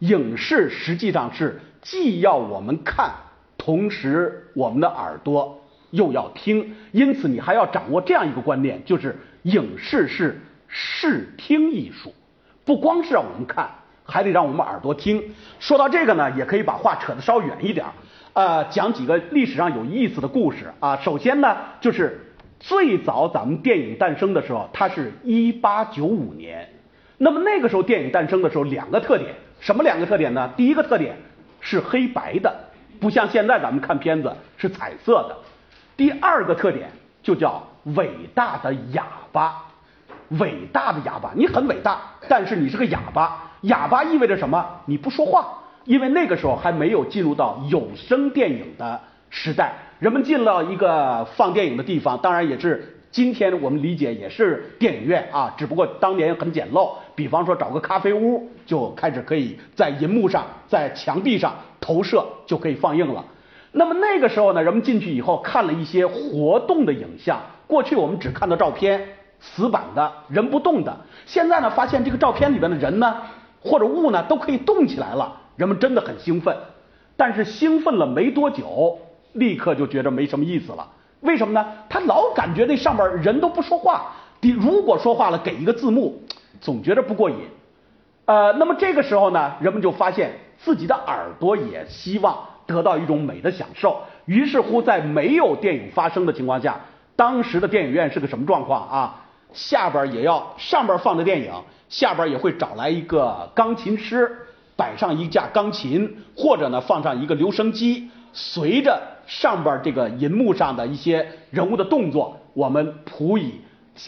影视实际上是既要我们看，同时我们的耳朵又要听，因此你还要掌握这样一个观念，就是影视是视听艺术，不光是让我们看，还得让我们耳朵听。说到这个呢，也可以把话扯得稍远一点，呃，讲几个历史上有意思的故事啊。首先呢，就是最早咱们电影诞生的时候，它是一八九五年。那么那个时候电影诞生的时候，两个特点，什么两个特点呢？第一个特点是黑白的，不像现在咱们看片子是彩色的。第二个特点就叫伟大的哑巴，伟大的哑巴，你很伟大，但是你是个哑巴。哑巴意味着什么？你不说话，因为那个时候还没有进入到有声电影的时代，人们进了一个放电影的地方，当然也是。今天我们理解也是电影院啊，只不过当年很简陋。比方说找个咖啡屋，就开始可以在银幕上、在墙壁上投射，就可以放映了。那么那个时候呢，人们进去以后看了一些活动的影像。过去我们只看到照片，死板的人不动的。现在呢，发现这个照片里边的人呢，或者物呢，都可以动起来了。人们真的很兴奋，但是兴奋了没多久，立刻就觉得没什么意思了。为什么呢？他老感觉那上边人都不说话，你如果说话了，给一个字幕，总觉得不过瘾。呃，那么这个时候呢，人们就发现自己的耳朵也希望得到一种美的享受。于是乎，在没有电影发生的情况下，当时的电影院是个什么状况啊？下边也要上边放着电影，下边也会找来一个钢琴师，摆上一架钢琴，或者呢放上一个留声机。随着上边这个银幕上的一些人物的动作，我们谱以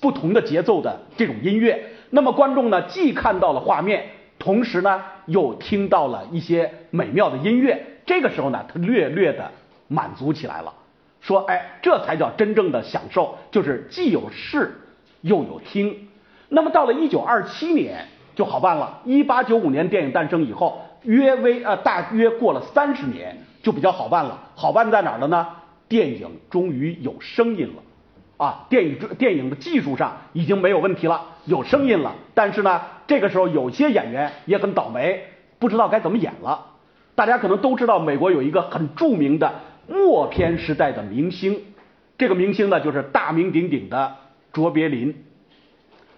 不同的节奏的这种音乐，那么观众呢既看到了画面，同时呢又听到了一些美妙的音乐。这个时候呢，他略略的满足起来了，说：“哎，这才叫真正的享受，就是既有视又有听。”那么到了一九二七年就好办了。一八九五年电影诞生以后，约微呃大约过了三十年。就比较好办了，好办在哪儿了呢？电影终于有声音了，啊，电影电影的技术上已经没有问题了，有声音了。但是呢，这个时候有些演员也很倒霉，不知道该怎么演了。大家可能都知道，美国有一个很著名的默片时代的明星，这个明星呢就是大名鼎鼎的卓别林。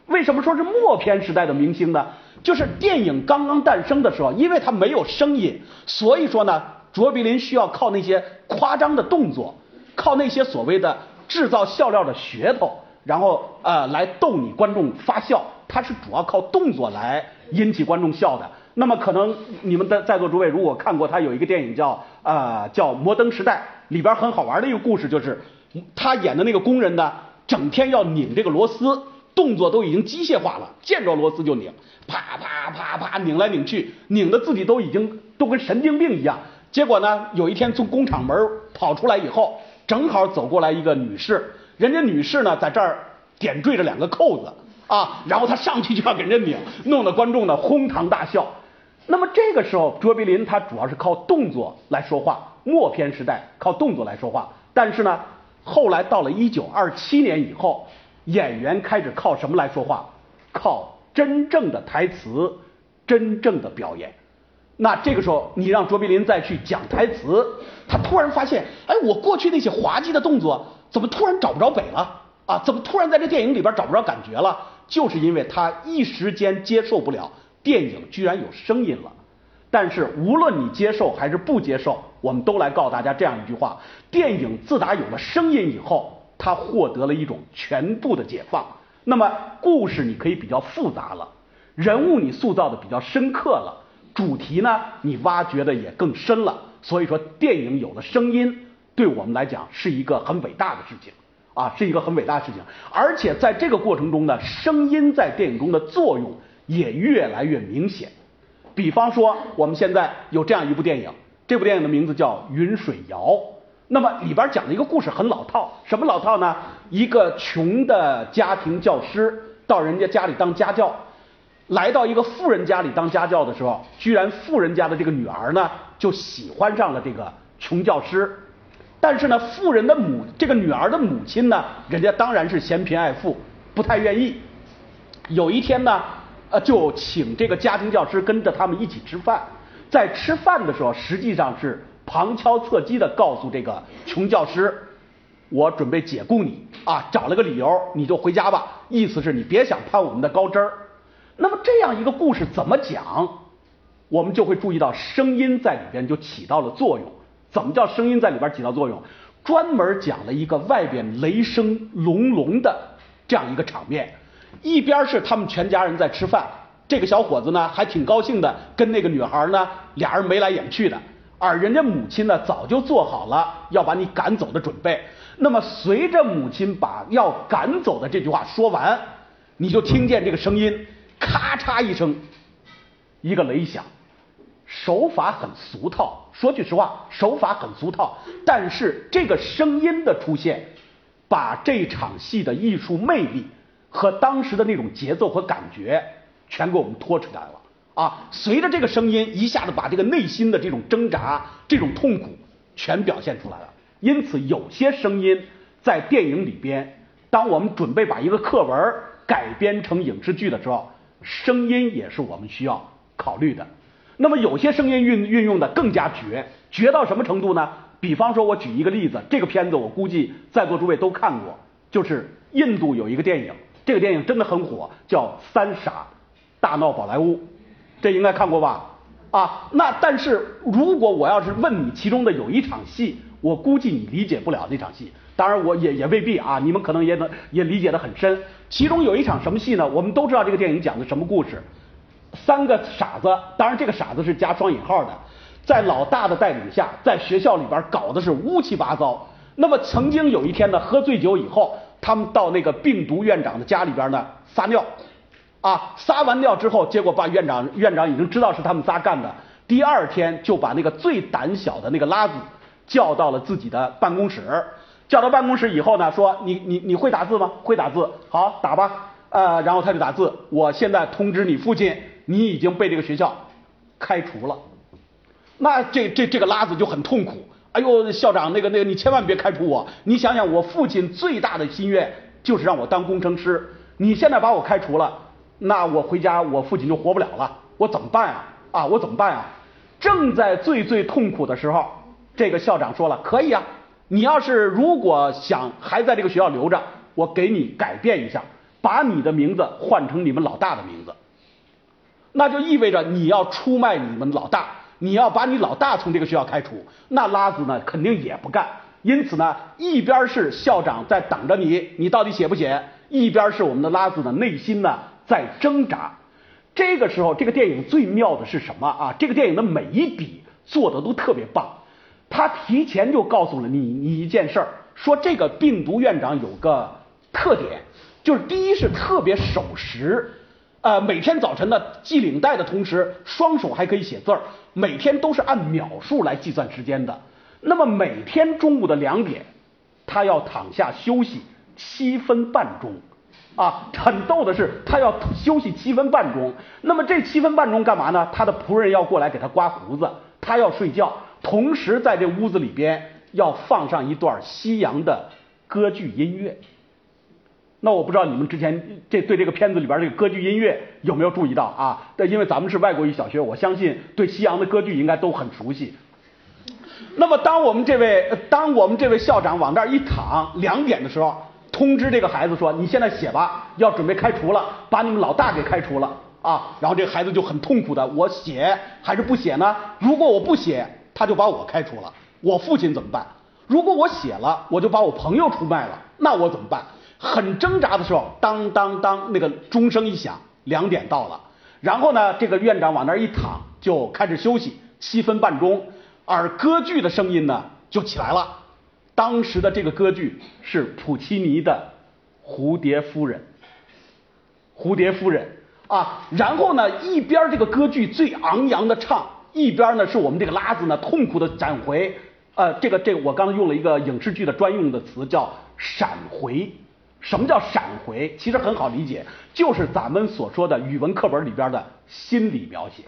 为什么说是默片时代的明星呢？就是电影刚刚诞生的时候，因为它没有声音，所以说呢。卓别林需要靠那些夸张的动作，靠那些所谓的制造笑料的噱头，然后呃来逗你观众发笑。他是主要靠动作来引起观众笑的。那么可能你们的在座诸位如果看过他有一个电影叫呃叫《摩登时代》，里边很好玩的一个故事就是他演的那个工人呢，整天要拧这个螺丝，动作都已经机械化了，见着螺丝就拧，啪啪啪啪拧来拧去，拧的自己都已经都跟神经病一样。结果呢，有一天从工厂门跑出来以后，正好走过来一个女士，人家女士呢在这儿点缀着两个扣子啊，然后她上去就要给人家拧，弄得观众呢哄堂大笑。那么这个时候，卓别林他主要是靠动作来说话，默片时代靠动作来说话。但是呢，后来到了一九二七年以后，演员开始靠什么来说话？靠真正的台词，真正的表演。那这个时候，你让卓别林再去讲台词，他突然发现，哎，我过去那些滑稽的动作，怎么突然找不着北了？啊，怎么突然在这电影里边找不着感觉了？就是因为他一时间接受不了电影居然有声音了。但是无论你接受还是不接受，我们都来告诉大家这样一句话：电影自打有了声音以后，它获得了一种全部的解放。那么故事你可以比较复杂了，人物你塑造的比较深刻了。主题呢，你挖掘的也更深了。所以说，电影有了声音，对我们来讲是一个很伟大的事情啊，是一个很伟大的事情。而且在这个过程中呢，声音在电影中的作用也越来越明显。比方说，我们现在有这样一部电影，这部电影的名字叫《云水谣》。那么里边讲的一个故事很老套，什么老套呢？一个穷的家庭教师到人家家里当家教。来到一个富人家里当家教的时候，居然富人家的这个女儿呢就喜欢上了这个穷教师。但是呢，富人的母这个女儿的母亲呢，人家当然是嫌贫爱富，不太愿意。有一天呢，呃，就请这个家庭教师跟着他们一起吃饭。在吃饭的时候，实际上是旁敲侧击的告诉这个穷教师，我准备解雇你啊，找了个理由，你就回家吧。意思是你别想攀我们的高枝儿。那么这样一个故事怎么讲？我们就会注意到声音在里边就起到了作用。怎么叫声音在里边起到作用？专门讲了一个外边雷声隆隆的这样一个场面，一边是他们全家人在吃饭，这个小伙子呢还挺高兴的，跟那个女孩呢俩人眉来眼去的，而人家母亲呢早就做好了要把你赶走的准备。那么随着母亲把要赶走的这句话说完，你就听见这个声音咔嚓一声，一个雷响。手法很俗套，说句实话，手法很俗套。但是这个声音的出现，把这场戏的艺术魅力和当时的那种节奏和感觉，全给我们拖出来了啊！随着这个声音，一下子把这个内心的这种挣扎、这种痛苦全表现出来了。因此，有些声音在电影里边，当我们准备把一个课文改编成影视剧的时候，声音也是我们需要考虑的。那么有些声音运运用的更加绝，绝到什么程度呢？比方说，我举一个例子，这个片子我估计在座诸位都看过，就是印度有一个电影，这个电影真的很火，叫《三傻大闹宝莱坞》，这应该看过吧？啊，那但是如果我要是问你其中的有一场戏，我估计你理解不了那场戏，当然我也也未必啊，你们可能也能也理解的很深。其中有一场什么戏呢？我们都知道这个电影讲的什么故事。三个傻子，当然这个傻子是加双引号的，在老大的带领下，在学校里边搞的是乌七八糟。那么曾经有一天呢，喝醉酒以后，他们到那个病毒院长的家里边呢撒尿，啊，撒完尿之后，结果把院长院长已经知道是他们仨干的。第二天就把那个最胆小的那个拉子叫到了自己的办公室，叫到办公室以后呢，说你你你会打字吗？会打字，好打吧。呃，然后他就打字，我现在通知你父亲。你已经被这个学校开除了，那这这这个拉子就很痛苦。哎呦，校长，那个那个，你千万别开除我。你想想，我父亲最大的心愿就是让我当工程师。你现在把我开除了，那我回家我父亲就活不了了。我怎么办啊？啊，我怎么办啊？正在最最痛苦的时候，这个校长说了，可以啊。你要是如果想还在这个学校留着，我给你改变一下，把你的名字换成你们老大的名字。那就意味着你要出卖你们老大，你要把你老大从这个学校开除。那拉子呢，肯定也不干。因此呢，一边是校长在等着你，你到底写不写？一边是我们的拉子的内心呢在挣扎。这个时候，这个电影最妙的是什么啊？这个电影的每一笔做的都特别棒。他提前就告诉了你你一件事儿，说这个病毒院长有个特点，就是第一是特别守时。呃，每天早晨呢系领带的同时，双手还可以写字儿，每天都是按秒数来计算时间的。那么每天中午的两点，他要躺下休息七分半钟，啊，很逗的是他要休息七分半钟。那么这七分半钟干嘛呢？他的仆人要过来给他刮胡子，他要睡觉，同时在这屋子里边要放上一段西洋的歌剧音乐。那我不知道你们之前这对这个片子里边这个歌剧音乐有没有注意到啊？但因为咱们是外国语小学，我相信对西洋的歌剧应该都很熟悉。那么当我们这位当我们这位校长往那儿一躺，两点的时候通知这个孩子说：“你现在写吧，要准备开除了，把你们老大给开除了啊。”然后这孩子就很痛苦的：“我写还是不写呢？如果我不写，他就把我开除了，我父亲怎么办？如果我写了，我就把我朋友出卖了，那我怎么办？”很挣扎的时候，当当当，那个钟声一响，两点到了。然后呢，这个院长往那儿一躺，就开始休息七分半钟。而歌剧的声音呢，就起来了。当时的这个歌剧是普契尼的《蝴蝶夫人》。蝴蝶夫人啊，然后呢，一边这个歌剧最昂扬的唱，一边呢是我们这个拉子呢痛苦的闪回。呃，这个这个，我刚才用了一个影视剧的专用的词，叫闪回。什么叫闪回？其实很好理解，就是咱们所说的语文课本里边的心理描写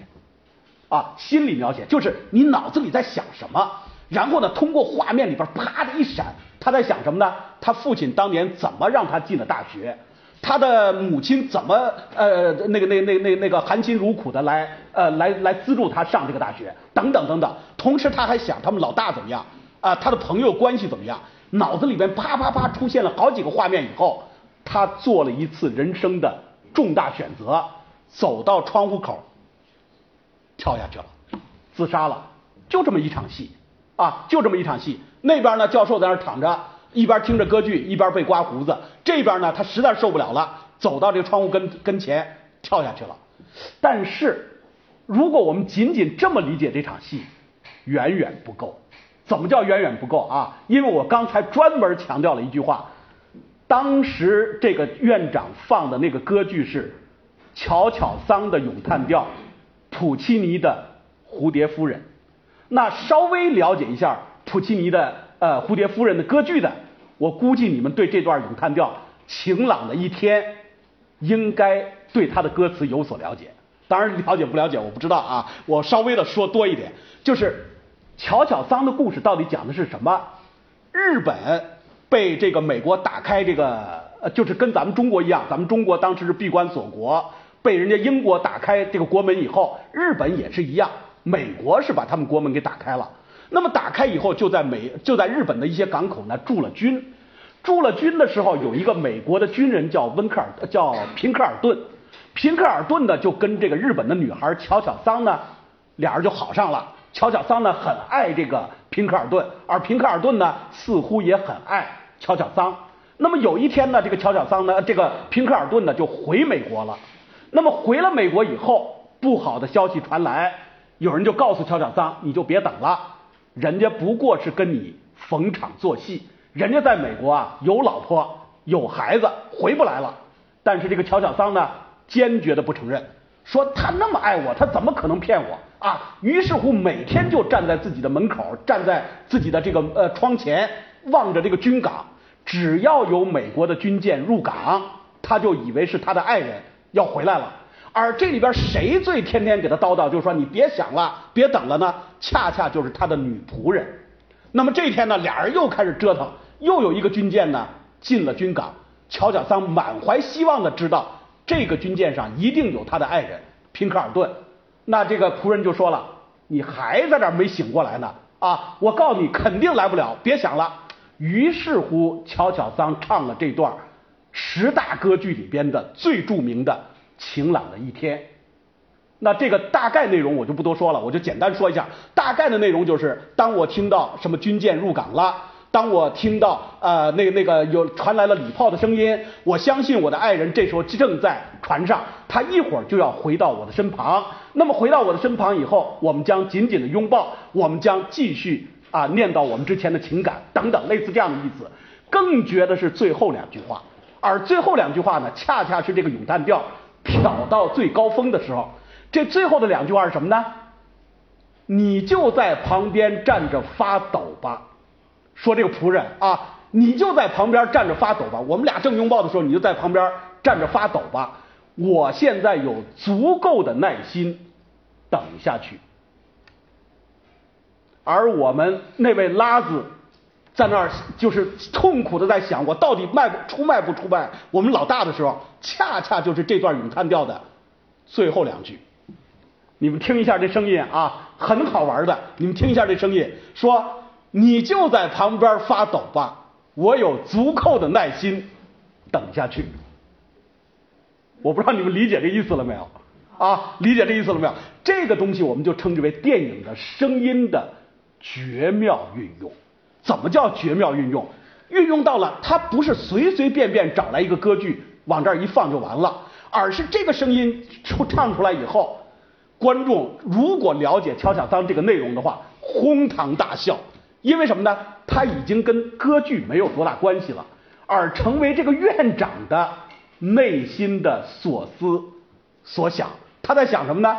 啊，心理描写就是你脑子里在想什么，然后呢，通过画面里边啪的一闪，他在想什么呢？他父亲当年怎么让他进了大学？他的母亲怎么呃那个那那那那个含辛茹苦的来呃来来资助他上这个大学等等等等。同时他还想他们老大怎么样啊，他的朋友关系怎么样？脑子里边啪啪啪出现了好几个画面以后，他做了一次人生的重大选择，走到窗户口跳下去了，自杀了。就这么一场戏啊，就这么一场戏。那边呢，教授在那躺着，一边听着歌剧，一边被刮胡子。这边呢，他实在受不了了，走到这个窗户跟跟前跳下去了。但是，如果我们仅仅这么理解这场戏，远远不够。怎么叫远远不够啊？因为我刚才专门强调了一句话，当时这个院长放的那个歌剧是乔巧桑的咏叹调，普契尼的蝴蝶夫人。那稍微了解一下普契尼的呃蝴蝶夫人的歌剧的，我估计你们对这段咏叹调晴朗的一天，应该对他的歌词有所了解。当然了解不了解我不知道啊，我稍微的说多一点，就是。乔巧桑的故事到底讲的是什么？日本被这个美国打开这个，呃，就是跟咱们中国一样，咱们中国当时是闭关锁国，被人家英国打开这个国门以后，日本也是一样，美国是把他们国门给打开了。那么打开以后，就在美就在日本的一些港口呢驻了军，驻了军的时候，有一个美国的军人叫温克尔，叫平克尔顿，平克尔顿呢就跟这个日本的女孩乔巧桑呢，俩人就好上了。乔巧桑呢很爱这个平克尔顿，而平克尔顿呢似乎也很爱乔巧桑。那么有一天呢，这个乔巧桑呢，这个平克尔顿呢就回美国了。那么回了美国以后，不好的消息传来，有人就告诉乔巧桑，你就别等了，人家不过是跟你逢场作戏，人家在美国啊有老婆有孩子，回不来了。但是这个乔巧桑呢，坚决的不承认。说他那么爱我，他怎么可能骗我啊？于是乎，每天就站在自己的门口，站在自己的这个呃窗前，望着这个军港。只要有美国的军舰入港，他就以为是他的爱人要回来了。而这里边谁最天天给他叨叨，就是说你别想了，别等了呢？恰恰就是他的女仆人。那么这天呢，俩人又开始折腾，又有一个军舰呢进了军港。乔小桑满怀希望的知道。这个军舰上一定有他的爱人平克尔顿，那这个仆人就说了：“你还在这没醒过来呢啊！我告诉你，肯定来不了，别想了。”于是乎，乔乔桑唱了这段十大歌剧里边的最著名的《晴朗的一天》。那这个大概内容我就不多说了，我就简单说一下。大概的内容就是：当我听到什么军舰入港了。当我听到呃那那个有传来了礼炮的声音，我相信我的爱人这时候正在船上，他一会儿就要回到我的身旁。那么回到我的身旁以后，我们将紧紧的拥抱，我们将继续啊念叨我们之前的情感等等类似这样的意思。更绝的是最后两句话，而最后两句话呢，恰恰是这个咏叹调挑到最高峰的时候。这最后的两句话是什么呢？你就在旁边站着发抖吧。说这个仆人啊，你就在旁边站着发抖吧。我们俩正拥抱的时候，你就在旁边站着发抖吧。我现在有足够的耐心等下去。而我们那位拉子在那儿就是痛苦的在想，我到底卖不出卖不出卖我们老大的时候，恰恰就是这段咏叹调的最后两句。你们听一下这声音啊，很好玩的。你们听一下这声音，说。你就在旁边发抖吧，我有足够的耐心等下去。我不知道你们理解这意思了没有？啊，理解这意思了没有？这个东西我们就称之为电影的声音的绝妙运用。怎么叫绝妙运用？运用到了它不是随随便便找来一个歌剧往这儿一放就完了，而是这个声音出唱出来以后，观众如果了解乔小桑这个内容的话，哄堂大笑。因为什么呢？他已经跟歌剧没有多大关系了，而成为这个院长的内心的所思所想。他在想什么呢？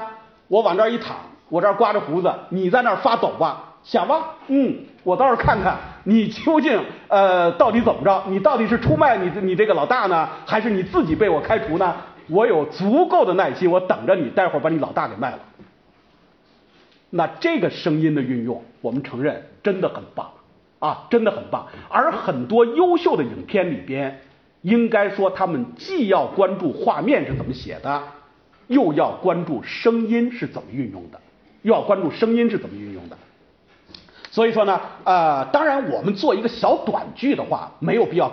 我往这儿一躺，我这儿刮着胡子，你在那儿发抖吧？想吧，嗯，我倒是看看你究竟呃到底怎么着？你到底是出卖你你这个老大呢，还是你自己被我开除呢？我有足够的耐心，我等着你，待会儿把你老大给卖了。那这个声音的运用，我们承认真的很棒啊，真的很棒。而很多优秀的影片里边，应该说他们既要关注画面是怎么写的，又要关注声音是怎么运用的，又要关注声音是怎么运用的。所以说呢，呃，当然我们做一个小短剧的话，没有必要。